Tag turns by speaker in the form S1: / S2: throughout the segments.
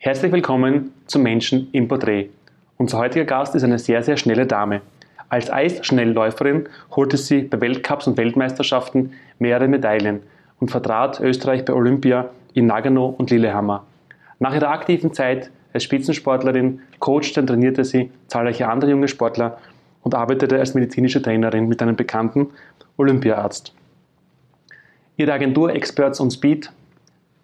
S1: Herzlich willkommen zum Menschen im Porträt. Unser heutiger Gast ist eine sehr, sehr schnelle Dame. Als Eisschnellläuferin holte sie bei Weltcups und Weltmeisterschaften mehrere Medaillen und vertrat Österreich bei Olympia in Nagano und Lillehammer. Nach ihrer aktiven Zeit als Spitzensportlerin coachte und trainierte sie zahlreiche andere junge Sportler und arbeitete als medizinische Trainerin mit einem bekannten Olympiaarzt. Ihre Agentur Experts on Speed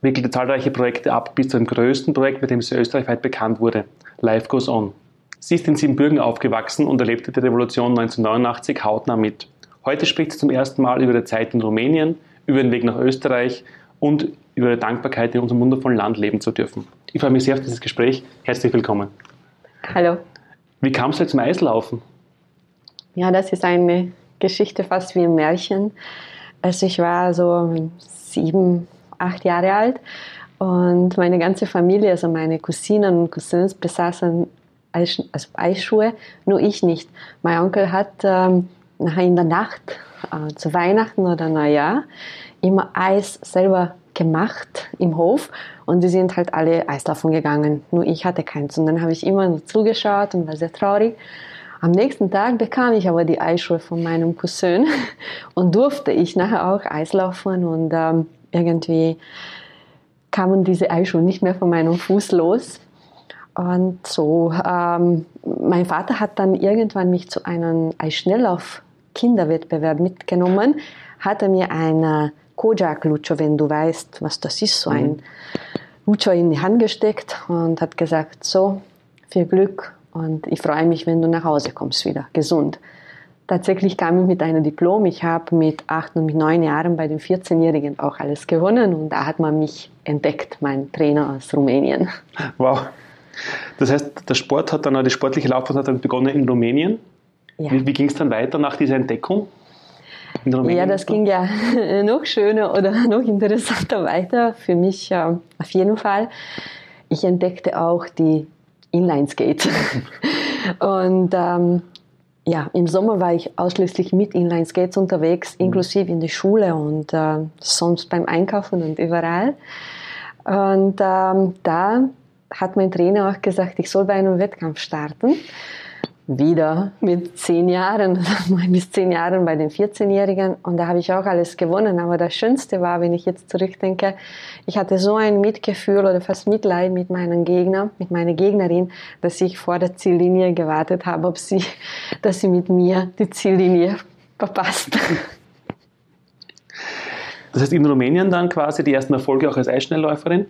S1: wickelte zahlreiche Projekte ab, bis zu dem größten Projekt, mit dem sie österreichweit bekannt wurde, Life Goes On. Sie ist in Siebenbürgen aufgewachsen und erlebte die Revolution 1989 hautnah mit. Heute spricht sie zum ersten Mal über die Zeit in Rumänien, über den Weg nach Österreich und über die Dankbarkeit, in unserem wundervollen Land leben zu dürfen. Ich freue mich sehr auf dieses Gespräch. Herzlich willkommen.
S2: Hallo.
S1: Wie kamst du zum Eislaufen?
S2: Ja, das ist eine Geschichte fast wie ein Märchen. Also ich war so sieben, acht Jahre alt und meine ganze Familie, also meine Cousinen und Cousins besaßen Eis, also Eisschuhe, nur ich nicht. Mein Onkel hat ähm, in der Nacht äh, zu Weihnachten oder Neujahr immer Eis selber gemacht im Hof und die sind halt alle Eislaufen gegangen. Nur ich hatte keins und dann habe ich immer nur zugeschaut und war sehr traurig. Am nächsten Tag bekam ich aber die Eisschuhe von meinem Cousin und durfte ich nachher auch Eislaufen und ähm, irgendwie kamen diese Eischuhe nicht mehr von meinem Fuß los. Und so, ähm, mein Vater hat dann irgendwann mich zu einem Eisschnelllauf-Kinderwettbewerb mitgenommen, hatte mir eine Kojak Lucho, wenn du weißt, was das ist, so ein mhm. Lucho in die Hand gesteckt und hat gesagt, so, viel Glück und ich freue mich, wenn du nach Hause kommst wieder, gesund. Tatsächlich kam ich mit einem Diplom. Ich habe mit acht und mit neun Jahren bei den 14-Jährigen auch alles gewonnen und da hat man mich entdeckt, mein Trainer aus Rumänien.
S1: Wow. Das heißt, der Sport hat dann, die sportliche Laufbahn hat dann begonnen in Rumänien. Ja. Wie, wie ging es dann weiter nach dieser Entdeckung?
S2: Ja, das ging ja noch schöner oder noch interessanter weiter für mich äh, auf jeden Fall. Ich entdeckte auch die Inlineskate. und ähm, ja, im Sommer war ich ausschließlich mit Inlineskates unterwegs, mhm. inklusive in der Schule und äh, sonst beim Einkaufen und überall. Und ähm, da hat mein Trainer auch gesagt, ich soll bei einem Wettkampf starten wieder mit zehn Jahren, bis zehn Jahren bei den 14-Jährigen und da habe ich auch alles gewonnen. Aber das Schönste war, wenn ich jetzt zurückdenke, ich hatte so ein Mitgefühl oder fast Mitleid mit meinem Gegner, mit meiner Gegnerin, dass ich vor der Ziellinie gewartet habe, ob sie, dass sie mit mir die Ziellinie verpasst.
S1: Das heißt, in Rumänien dann quasi die ersten Erfolge auch als Eisschnellläuferin?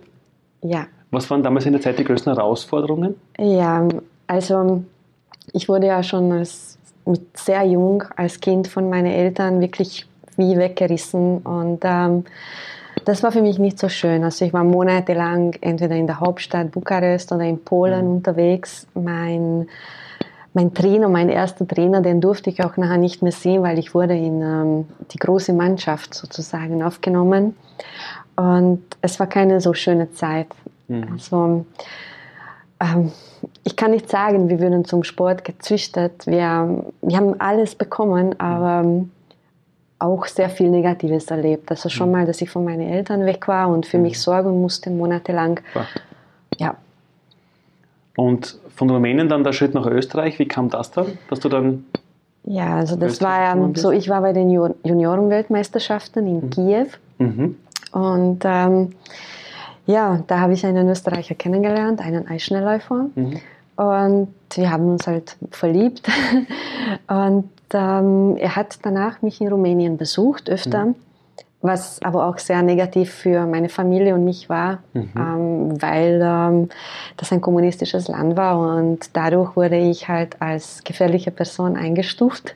S2: Ja.
S1: Was waren damals in der Zeit die größten Herausforderungen?
S2: Ja, also ich wurde ja schon als, mit sehr jung als Kind von meinen Eltern wirklich wie weggerissen und ähm, das war für mich nicht so schön. Also ich war monatelang entweder in der Hauptstadt Bukarest oder in Polen mhm. unterwegs. Mein, mein Trainer, mein erster Trainer, den durfte ich auch nachher nicht mehr sehen, weil ich wurde in ähm, die große Mannschaft sozusagen aufgenommen. Und es war keine so schöne Zeit. Mhm. Also ähm, ich kann nicht sagen, wir würden zum Sport gezüchtet. Wir, wir haben alles bekommen, aber ähm, auch sehr viel Negatives erlebt. Also schon mhm. mal, dass ich von meinen Eltern weg war und für mich mhm. sorgen musste monatelang. Ja.
S1: Und von Rumänien dann der Schritt nach Österreich, wie kam das dann, dass du dann
S2: ja, also das war ja so, ich war bei den Juniorenweltmeisterschaften in mhm. Kiew mhm. und ähm, ja, da habe ich einen Österreicher kennengelernt, einen Eisschnellläufer. Mhm. Und wir haben uns halt verliebt. Und ähm, er hat danach mich in Rumänien besucht, öfter. Mhm. Was aber auch sehr negativ für meine Familie und mich war, mhm. ähm, weil ähm, das ein kommunistisches Land war und dadurch wurde ich halt als gefährliche Person eingestuft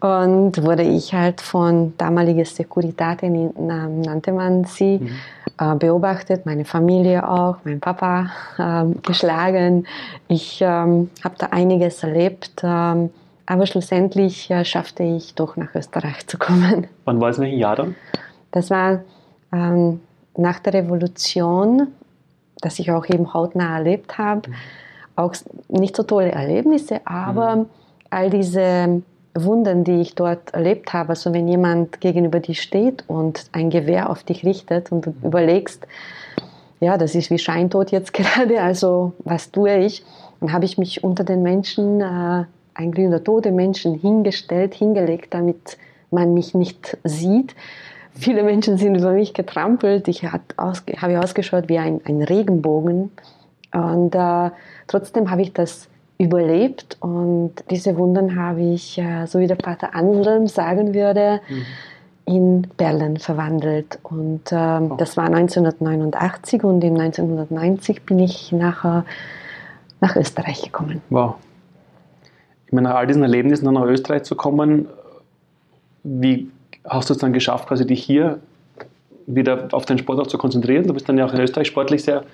S2: und wurde ich halt von damaliger Securitate, nannte man sie, mhm äh, beobachtet, meine Familie auch, mein Papa ähm, geschlagen. Ich ähm, habe da einiges erlebt, ähm, aber schlussendlich äh, schaffte ich doch nach Österreich zu kommen.
S1: Wann war es, welches Jahr dann?
S2: Das war ähm, nach der Revolution, das ich auch eben hautnah erlebt habe. Mhm. Auch nicht so tolle Erlebnisse, aber mhm. all diese Wunden, die ich dort erlebt habe. Also wenn jemand gegenüber dir steht und ein Gewehr auf dich richtet und du überlegst, ja, das ist wie Scheintod jetzt gerade, also was tue ich? Dann habe ich mich unter den Menschen, äh, ein glühender tote Menschen hingestellt, hingelegt, damit man mich nicht sieht. Viele Menschen sind über mich getrampelt. Ich habe ausgeschaut wie ein, ein Regenbogen. Und äh, trotzdem habe ich das überlebt und diese Wunden habe ich, äh, so wie der Pater Anselm sagen würde, mhm. in Perlen verwandelt. Und ähm, oh. das war 1989 und im 1990 bin ich nachher nach Österreich gekommen.
S1: Wow. Ich meine, nach all diesen Erlebnissen dann nach Österreich zu kommen, wie hast du es dann geschafft, quasi dich hier wieder auf den Sport auch zu konzentrieren? Du bist dann ja auch in Österreich sportlich sehr,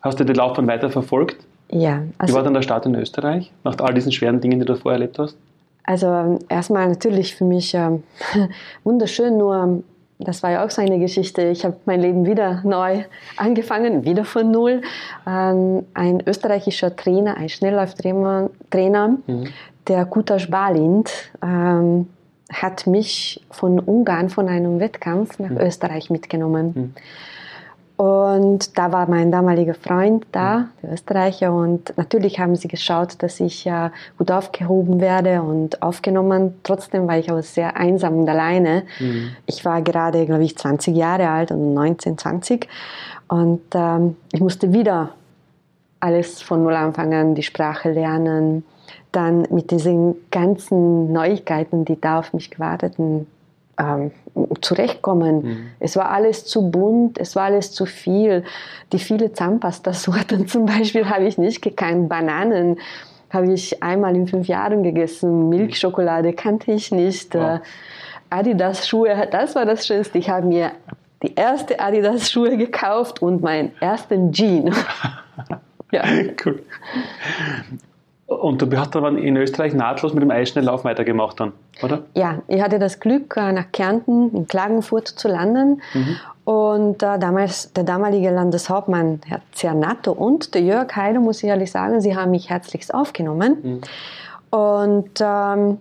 S1: hast du die Laufbahn weiter verfolgt?
S2: Ja.
S1: Also, wie war dann der Start in Österreich, nach all diesen schweren Dingen, die du vorher erlebt hast?
S2: Also erstmal natürlich für mich äh, wunderschön, nur das war ja auch so eine Geschichte. Ich habe mein Leben wieder neu angefangen, wieder von Null. Ähm, ein österreichischer Trainer, ein Schnelllauftrainer, mhm. der Kutasch Balind, ähm, hat mich von Ungarn, von einem Wettkampf nach mhm. Österreich mitgenommen. Mhm. Und da war mein damaliger Freund da, mhm. der Österreicher, und natürlich haben sie geschaut, dass ich ja gut aufgehoben werde und aufgenommen. Trotzdem war ich auch sehr einsam und alleine. Mhm. Ich war gerade, glaube ich, 20 Jahre alt und 19, 20. Und ähm, ich musste wieder alles von Null anfangen, die Sprache lernen, dann mit diesen ganzen Neuigkeiten, die da auf mich gewarteten, ähm, zurechtkommen. Mhm. Es war alles zu bunt, es war alles zu viel. Die viele Zahnpasta-Sorten zum Beispiel habe ich nicht gekannt. Bananen habe ich einmal in fünf Jahren gegessen. Milchschokolade kannte ich nicht. Wow. Adidas-Schuhe, das war das Schönste. Ich habe mir die erste Adidas-Schuhe gekauft und meinen ersten Jean.
S1: ja. Cool. Und du hast aber in Österreich nahtlos mit dem Eisschnelllauf weitergemacht dann, oder?
S2: Ja, ich hatte das Glück, äh, nach Kärnten in Klagenfurt zu landen. Mhm. Und äh, damals der damalige Landeshauptmann, Herr Zernato und der Jörg Heider, muss ich ehrlich sagen, sie haben mich herzlichst aufgenommen. Mhm. Und ähm,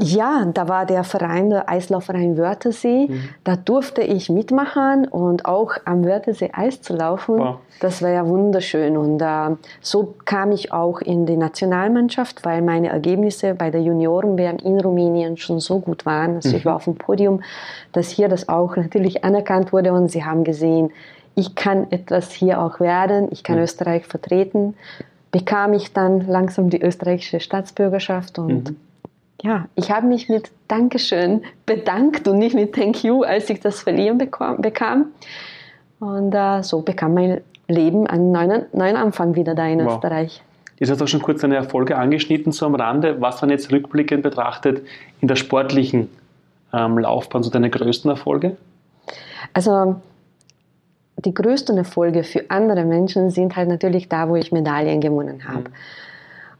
S2: ja, da war der Verein, der Eislaufverein Wörthersee. Mhm. Da durfte ich mitmachen und auch am Wörthersee Eis zu laufen. Wow. Das war ja wunderschön. Und äh, so kam ich auch in die Nationalmannschaft, weil meine Ergebnisse bei der Junioren-WM in Rumänien schon so gut waren. Also mhm. ich war auf dem Podium, dass hier das auch natürlich anerkannt wurde und sie haben gesehen, ich kann etwas hier auch werden, ich kann mhm. Österreich vertreten. Bekam ich dann langsam die österreichische Staatsbürgerschaft und mhm ja, ich habe mich mit Dankeschön bedankt und nicht mit Thank you, als ich das Verlieren bekam. Und äh, so bekam mein Leben einen neuen, neuen Anfang wieder da in wow. Österreich.
S1: Jetzt hast du auch schon kurz deine Erfolge angeschnitten, so am Rande. Was waren jetzt rückblickend betrachtet in der sportlichen ähm, Laufbahn so deine größten Erfolge?
S2: Also die größten Erfolge für andere Menschen sind halt natürlich da, wo ich Medaillen gewonnen habe.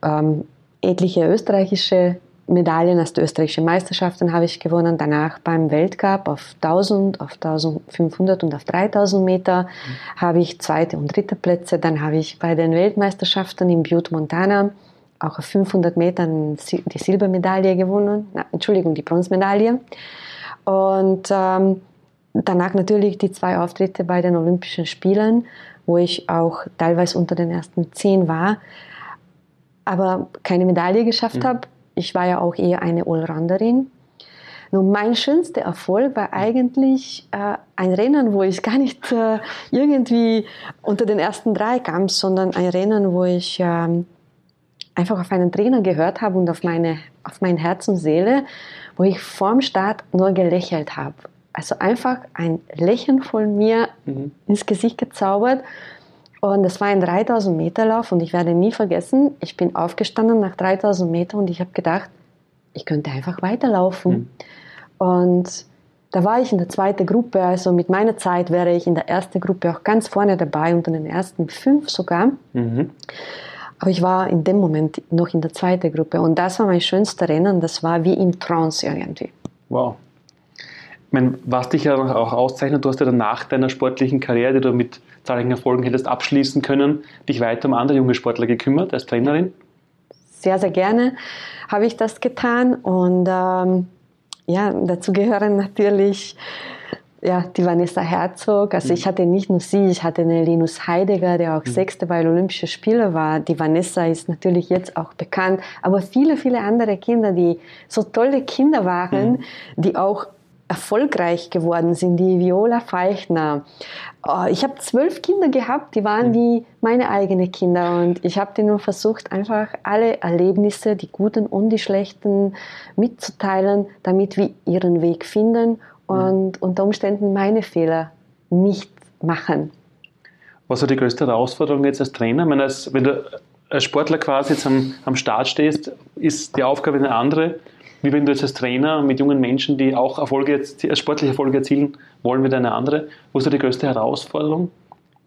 S2: Mhm. Ähm, etliche österreichische Medaillen aus den österreichischen Meisterschaften habe ich gewonnen. Danach beim Weltcup auf 1000, auf 1500 und auf 3000 Meter mhm. habe ich zweite und dritte Plätze. Dann habe ich bei den Weltmeisterschaften in Butte, Montana auch auf 500 Metern die Silbermedaille gewonnen. Na, Entschuldigung, die Bronzemedaille. Und ähm, danach natürlich die zwei Auftritte bei den Olympischen Spielen, wo ich auch teilweise unter den ersten zehn war, aber keine Medaille geschafft mhm. habe ich war ja auch eher eine Allrounderin. Nur mein schönster Erfolg war eigentlich äh, ein Rennen, wo ich gar nicht äh, irgendwie unter den ersten drei kam, sondern ein Rennen, wo ich äh, einfach auf einen Trainer gehört habe und auf, meine, auf mein Herz und Seele, wo ich vorm Start nur gelächelt habe. Also einfach ein Lächeln von mir mhm. ins Gesicht gezaubert und es war ein 3000 Meter Lauf und ich werde nie vergessen, ich bin aufgestanden nach 3000 Metern und ich habe gedacht, ich könnte einfach weiterlaufen. Mhm. Und da war ich in der zweiten Gruppe, also mit meiner Zeit wäre ich in der ersten Gruppe auch ganz vorne dabei, unter den ersten fünf sogar. Mhm. Aber ich war in dem Moment noch in der zweiten Gruppe und das war mein schönster Rennen, das war wie im Trance irgendwie.
S1: Wow. Meine, was dich ja auch auszeichnet, du hast ja nach deiner sportlichen Karriere, die du mit zahlreichen Erfolgen hättest abschließen können, dich weiter um andere junge Sportler gekümmert als Trainerin?
S2: Sehr, sehr gerne habe ich das getan und ähm, ja, dazu gehören natürlich ja, die Vanessa Herzog. Also mhm. ich hatte nicht nur sie, ich hatte eine Linus Heidegger, der auch mhm. Sechste bei Olympischen Spielen war. Die Vanessa ist natürlich jetzt auch bekannt, aber viele, viele andere Kinder, die so tolle Kinder waren, mhm. die auch erfolgreich geworden sind, die Viola Feichner. Oh, ich habe zwölf Kinder gehabt, die waren mhm. wie meine eigenen Kinder und ich habe denen versucht, einfach alle Erlebnisse, die guten und die schlechten, mitzuteilen, damit wir ihren Weg finden und unter Umständen meine Fehler nicht machen.
S1: Was war die größte Herausforderung jetzt als Trainer? Ich meine, als, wenn du als Sportler quasi jetzt am, am Start stehst, ist die Aufgabe eine andere, wie wenn du jetzt als Trainer mit jungen Menschen, die auch Erfolge, sportliche Erfolge erzielen wollen, wieder eine andere. Was war die größte Herausforderung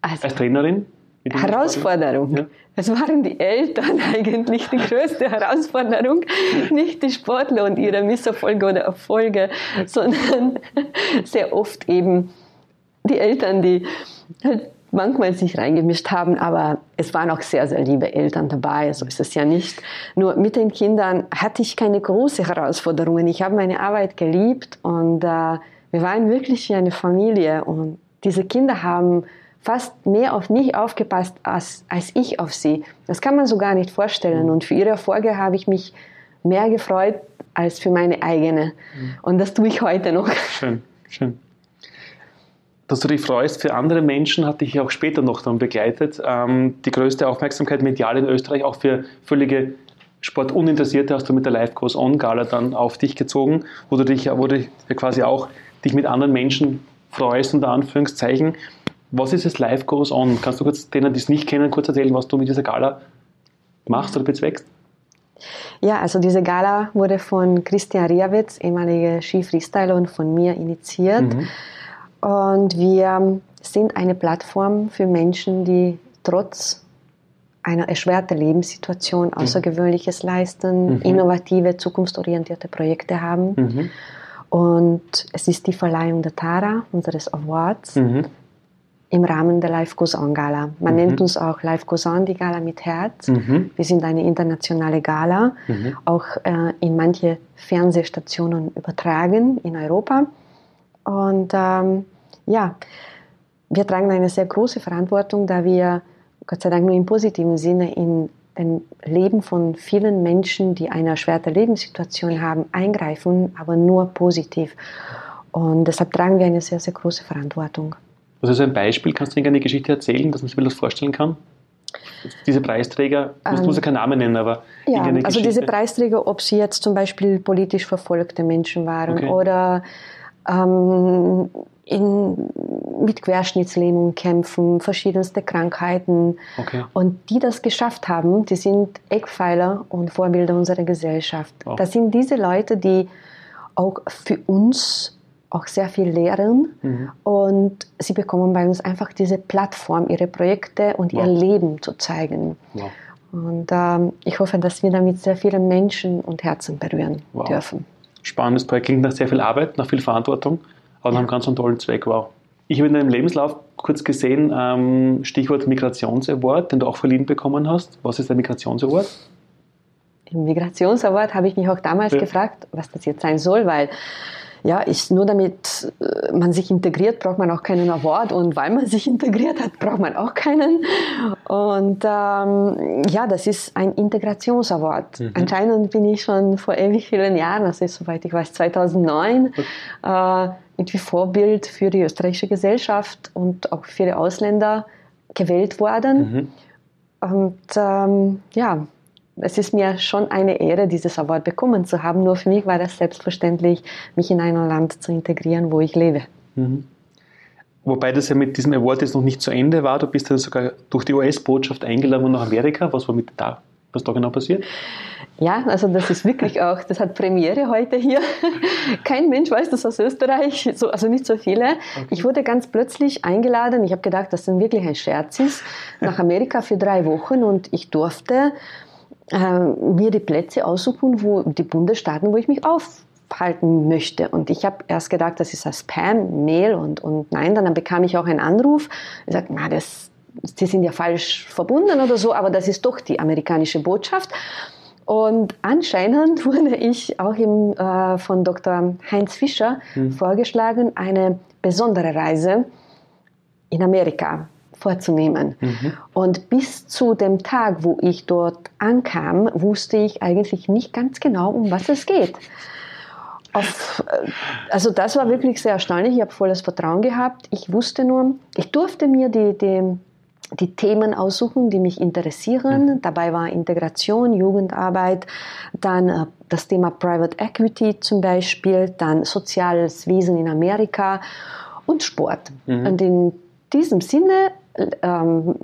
S1: also, als Trainerin?
S2: Herausforderung. Ja. Es waren die Eltern eigentlich die größte Herausforderung, nicht die Sportler und ihre Misserfolge oder Erfolge, sondern sehr oft eben die Eltern, die halt manchmal sich reingemischt haben, aber es waren auch sehr, sehr liebe Eltern dabei, so ist es ja nicht. Nur mit den Kindern hatte ich keine große Herausforderungen. Ich habe meine Arbeit geliebt und äh, wir waren wirklich wie eine Familie und diese Kinder haben fast mehr auf mich aufgepasst als, als ich auf sie. Das kann man so gar nicht vorstellen. Und für ihre Erfolge habe ich mich mehr gefreut als für meine eigene. Mhm. Und das tue ich heute noch.
S1: Schön, schön. Dass du dich freust für andere Menschen, hat dich auch später noch dann begleitet. Ähm, die größte Aufmerksamkeit medial in Österreich, auch für völlige Sportuninteressierte, hast du mit der Live Goes On Gala dann auf dich gezogen, wo du dich, wo du quasi auch dich mit anderen Menschen freust, unter Anführungszeichen. Was ist es Live Goes On? Kannst du kurz denen, die es nicht kennen, kurz erzählen, was du mit dieser Gala machst oder bezweckst?
S2: Ja, also diese Gala wurde von Christian Riawitz, ehemaliger Ski-Freestyler, und von mir initiiert. Mhm. Und wir sind eine Plattform für Menschen, die trotz einer erschwerten Lebenssituation mhm. Außergewöhnliches leisten, mhm. innovative, zukunftsorientierte Projekte haben. Mhm. Und es ist die Verleihung der Tara, unseres Awards. Mhm im Rahmen der Live Goes On Gala. Man mhm. nennt uns auch Live Goes On, die Gala mit Herz. Mhm. Wir sind eine internationale Gala, auch äh, in manche Fernsehstationen übertragen in Europa. Und ähm, ja, wir tragen eine sehr große Verantwortung, da wir Gott sei Dank nur im positiven Sinne in dem Leben von vielen Menschen, die eine erschwerte Lebenssituation haben, eingreifen, aber nur positiv. Und deshalb tragen wir eine sehr, sehr große Verantwortung.
S1: Also so ein Beispiel, kannst du mir eine Geschichte erzählen, dass man sich das vorstellen kann? Diese Preisträger, ähm, muss ja keinen Namen nennen, aber
S2: ja, also diese Preisträger, ob sie jetzt zum Beispiel politisch verfolgte Menschen waren okay. oder ähm, in, mit Querschnittslähmung kämpfen, verschiedenste Krankheiten. Okay. Und die das geschafft haben, die sind Eckpfeiler und Vorbilder unserer Gesellschaft. Wow. Das sind diese Leute, die auch für uns auch sehr viel lehren mhm. und sie bekommen bei uns einfach diese Plattform, ihre Projekte und wow. ihr Leben zu zeigen. Wow. Und ähm, ich hoffe, dass wir damit sehr viele Menschen und Herzen berühren wow. dürfen.
S1: Spannendes Projekt, klingt nach sehr viel Arbeit, nach viel Verantwortung, aber nach einem ganz tollen Zweck. Wow. Ich habe in deinem Lebenslauf kurz gesehen, ähm, Stichwort Migrationsaward, den du auch verliehen bekommen hast. Was ist der Migrationsaward?
S2: Im Migrationsaward habe ich mich auch damals ja. gefragt, was das jetzt sein soll, weil ja, ist nur damit äh, man sich integriert, braucht man auch keinen Award und weil man sich integriert hat, braucht man auch keinen. Und ähm, ja, das ist ein Integrationsaward. Mhm. Anscheinend bin ich schon vor ewig vielen Jahren, also soweit ich weiß 2009, äh, irgendwie Vorbild für die österreichische Gesellschaft und auch für die Ausländer gewählt worden. Mhm. Und ähm, ja, es ist mir schon eine Ehre, dieses Award bekommen zu haben. Nur für mich war das selbstverständlich, mich in ein Land zu integrieren, wo ich lebe. Mhm.
S1: Wobei das ja mit diesem Award jetzt noch nicht zu Ende war. Du bist dann sogar durch die US-Botschaft eingeladen nach Amerika. Was war mit da? Was da genau passiert?
S2: Ja, also das ist wirklich auch, das hat Premiere heute hier. Kein Mensch weiß das aus Österreich, so, also nicht so viele. Okay. Ich wurde ganz plötzlich eingeladen. Ich habe gedacht, dass das wirklich ein Scherz ist, nach Amerika für drei Wochen und ich durfte äh, mir die Plätze aussuchen, wo die Bundesstaaten, wo ich mich aufhalten möchte. Und ich habe erst gedacht, das ist ein Spam-Mail und, und nein, dann bekam ich auch einen Anruf. Ich sagte, na, das, die sind ja falsch verbunden oder so, aber das ist doch die amerikanische Botschaft. Und anscheinend wurde ich auch im, äh, von Dr. Heinz Fischer hm. vorgeschlagen, eine besondere Reise in Amerika vorzunehmen. Mhm. Und bis zu dem Tag, wo ich dort ankam, wusste ich eigentlich nicht ganz genau, um was es geht. Auf, äh, also das war wirklich sehr erstaunlich. Ich habe volles Vertrauen gehabt. Ich wusste nur, ich durfte mir die, die, die Themen aussuchen, die mich interessieren. Mhm. Dabei war Integration, Jugendarbeit, dann äh, das Thema Private Equity zum Beispiel, dann soziales Wesen in Amerika und Sport. Mhm. Und in diesem Sinne ähm,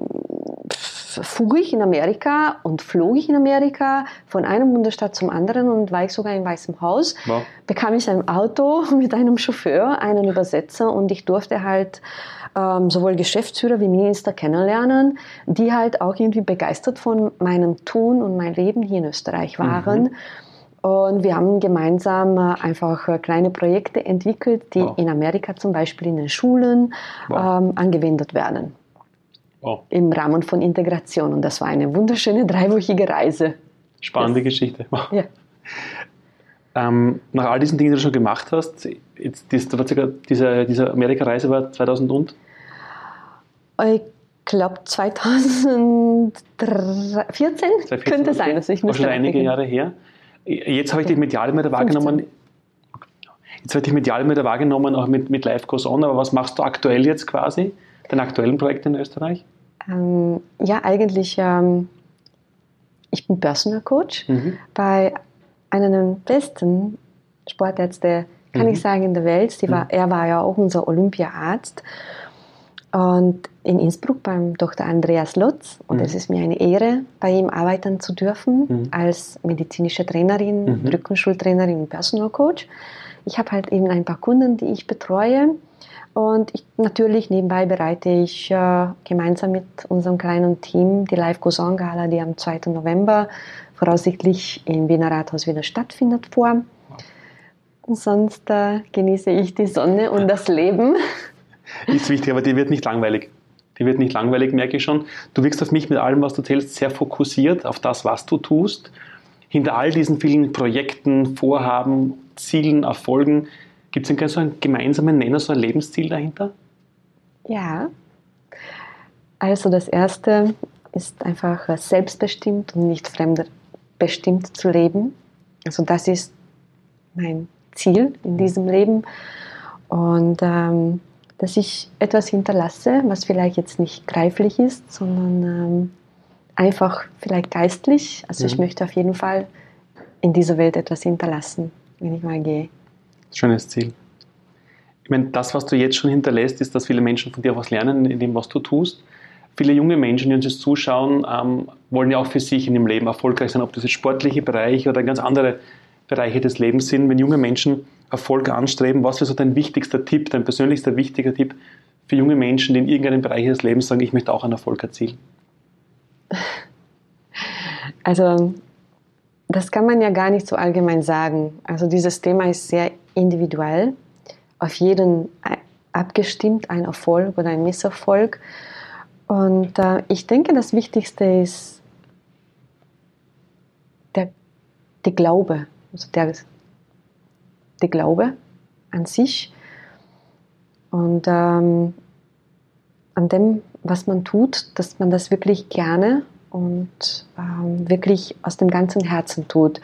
S2: fuhr ich in Amerika und flog ich in Amerika von einem Bundesstaat zum anderen und war ich sogar im Weißen Haus. Wow. Bekam ich ein Auto mit einem Chauffeur, einen Übersetzer und ich durfte halt ähm, sowohl Geschäftsführer wie Minister kennenlernen, die halt auch irgendwie begeistert von meinem Tun und meinem Leben hier in Österreich waren. Mhm. Und wir haben gemeinsam äh, einfach äh, kleine Projekte entwickelt, die wow. in Amerika zum Beispiel in den Schulen wow. ähm, angewendet werden. Wow. Im Rahmen von Integration. Und das war eine wunderschöne dreiwöchige Reise.
S1: Spannende das, Geschichte. Ja. Ähm, nach all diesen Dingen, die du schon gemacht hast, jetzt, diese, diese Amerika-Reise war 2000 und?
S2: Ich glaube 2014 2014 könnte sein.
S1: Also ich muss schon einige Jahre her. Jetzt habe ich dich medial wieder wahrgenommen. Jetzt habe ich dich medial wieder wahrgenommen, auch mit, mit Live Goes On. Aber was machst du aktuell jetzt quasi? Deine aktuellen Projekte in Österreich?
S2: Ähm, ja, eigentlich, ähm, ich bin Personal Coach mhm. bei einer der besten Sportärzte, kann mhm. ich sagen, in der Welt. War, mhm. Er war ja auch unser Olympiaarzt. Und in Innsbruck beim Dr. Andreas Lutz. Und mhm. es ist mir eine Ehre, bei ihm arbeiten zu dürfen mhm. als medizinische Trainerin, mhm. Rückenschultrainerin und Personal Coach. Ich habe halt eben ein paar Kunden, die ich betreue. Und ich, natürlich nebenbei bereite ich äh, gemeinsam mit unserem kleinen Team die Live Goes Gala, die am 2. November voraussichtlich im Wiener Rathaus wieder stattfindet, vor. Und sonst äh, genieße ich die Sonne und das Leben.
S1: Ist wichtig, aber die wird nicht langweilig. Die wird nicht langweilig, merke ich schon. Du wirkst auf mich mit allem, was du erzählst, sehr fokussiert auf das, was du tust. Hinter all diesen vielen Projekten, Vorhaben, Zielen, Erfolgen, gibt es denn so einen gemeinsamen Nenner, so ein Lebensziel dahinter?
S2: Ja. Also das erste ist einfach selbstbestimmt und nicht fremdbestimmt zu leben. Also das ist mein Ziel in diesem Leben. Und ähm, dass ich etwas hinterlasse, was vielleicht jetzt nicht greiflich ist, sondern ähm, einfach vielleicht geistlich. Also mhm. ich möchte auf jeden Fall in dieser Welt etwas hinterlassen, wenn ich mal gehe.
S1: Schönes Ziel. Ich meine, das, was du jetzt schon hinterlässt, ist, dass viele Menschen von dir was lernen in dem, was du tust. Viele junge Menschen, die uns jetzt zuschauen, ähm, wollen ja auch für sich in dem Leben erfolgreich sein, ob das jetzt sportliche Bereiche oder ganz andere Bereiche des Lebens sind. Wenn junge Menschen Erfolg anstreben, was wäre so dein wichtigster Tipp, dein persönlichster wichtiger Tipp für junge Menschen, die in irgendeinem Bereich des Lebens sagen, ich möchte auch einen Erfolg erzielen?
S2: Also, das kann man ja gar nicht so allgemein sagen. Also, dieses Thema ist sehr individuell, auf jeden abgestimmt, ein Erfolg oder ein Misserfolg. Und äh, ich denke, das Wichtigste ist der, der Glaube, also der, der Glaube an sich und ähm, an dem, was man tut, dass man das wirklich gerne und ähm, wirklich aus dem ganzen Herzen tut.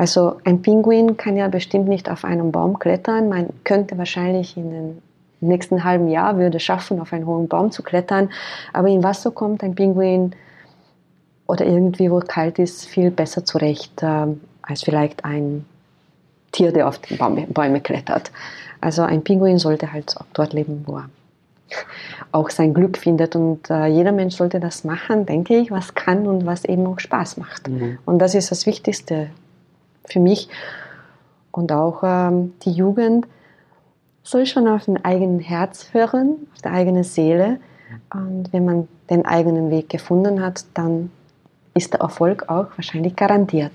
S2: Also ein Pinguin kann ja bestimmt nicht auf einem Baum klettern. Man könnte wahrscheinlich in den nächsten halben Jahr würde schaffen, auf einen hohen Baum zu klettern. Aber im Wasser kommt ein Pinguin oder irgendwie, wo kalt ist, viel besser zurecht äh, als vielleicht ein Tier, der auf die Bäume, Bäume klettert. Also ein Pinguin sollte halt auch dort leben, wo er auch sein Glück findet. Und äh, jeder Mensch sollte das machen, denke ich, was kann und was eben auch Spaß macht. Mhm. Und das ist das Wichtigste für mich. Und auch ähm, die Jugend soll schon auf den eigenen Herz hören, auf die eigene Seele. Und wenn man den eigenen Weg gefunden hat, dann ist der Erfolg auch wahrscheinlich garantiert.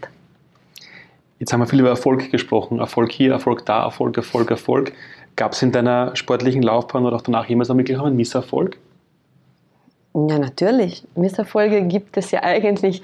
S1: Jetzt haben wir viel über Erfolg gesprochen. Erfolg hier, Erfolg da, Erfolg, Erfolg, Erfolg. Gab es in deiner sportlichen Laufbahn oder auch danach jemals wirklich einen Misserfolg?
S2: Ja, natürlich. Misserfolge gibt es ja eigentlich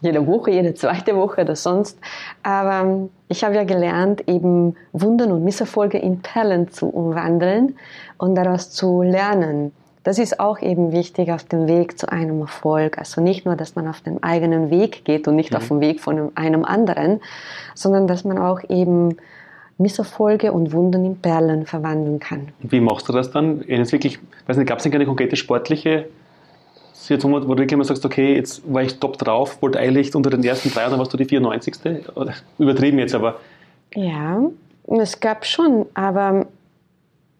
S2: jede Woche, jede zweite Woche oder sonst. Aber ich habe ja gelernt, eben Wunden und Misserfolge in Perlen zu umwandeln und daraus zu lernen. Das ist auch eben wichtig auf dem Weg zu einem Erfolg. Also nicht nur, dass man auf dem eigenen Weg geht und nicht mhm. auf dem Weg von einem anderen, sondern dass man auch eben Misserfolge und Wunden in Perlen verwandeln kann.
S1: Wie machst du das dann? Jetzt wirklich, weiß nicht, gab es denn keine konkrete sportliche Situation, wo du wirklich mal sagst, okay, jetzt war ich top drauf, wollte eigentlich unter den ersten drei dann warst du die 94. Übertrieben jetzt, aber.
S2: Ja, es gab schon, aber.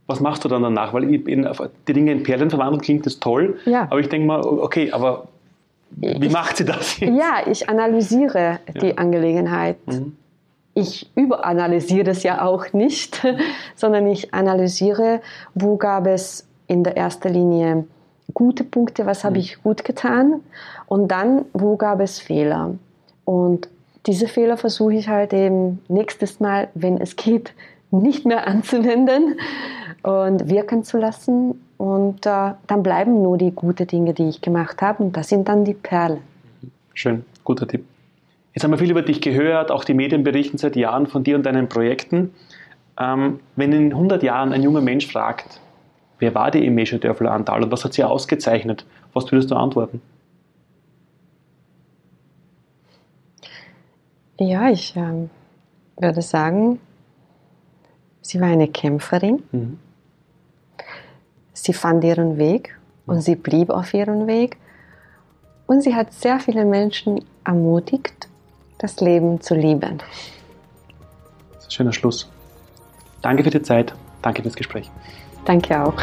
S1: Was machst du dann danach? Weil in, die Dinge in Perlen verwandeln klingt das toll, ja. aber ich denke mal, okay, aber wie ich, macht sie das
S2: jetzt? Ja, ich analysiere ja. die Angelegenheit. Mhm ich überanalysiere es ja auch nicht, sondern ich analysiere, wo gab es in der ersten Linie gute Punkte, was habe mhm. ich gut getan und dann, wo gab es Fehler. Und diese Fehler versuche ich halt eben nächstes Mal, wenn es geht, nicht mehr anzuwenden und wirken zu lassen. Und äh, dann bleiben nur die guten Dinge, die ich gemacht habe. Und das sind dann die Perlen.
S1: Schön, guter Tipp. Jetzt haben wir viel über dich gehört, auch die Medien berichten seit Jahren von dir und deinen Projekten. Ähm, wenn in 100 Jahren ein junger Mensch fragt, wer war die Emesche Dörfler Antal und was hat sie ausgezeichnet, was würdest du antworten?
S2: Ja, ich ähm, würde sagen, sie war eine Kämpferin. Mhm. Sie fand ihren Weg und sie blieb auf ihrem Weg. Und sie hat sehr viele Menschen ermutigt das Leben zu lieben.
S1: Das ist ein schöner Schluss. Danke für die Zeit. Danke fürs Gespräch.
S2: Dankjewel.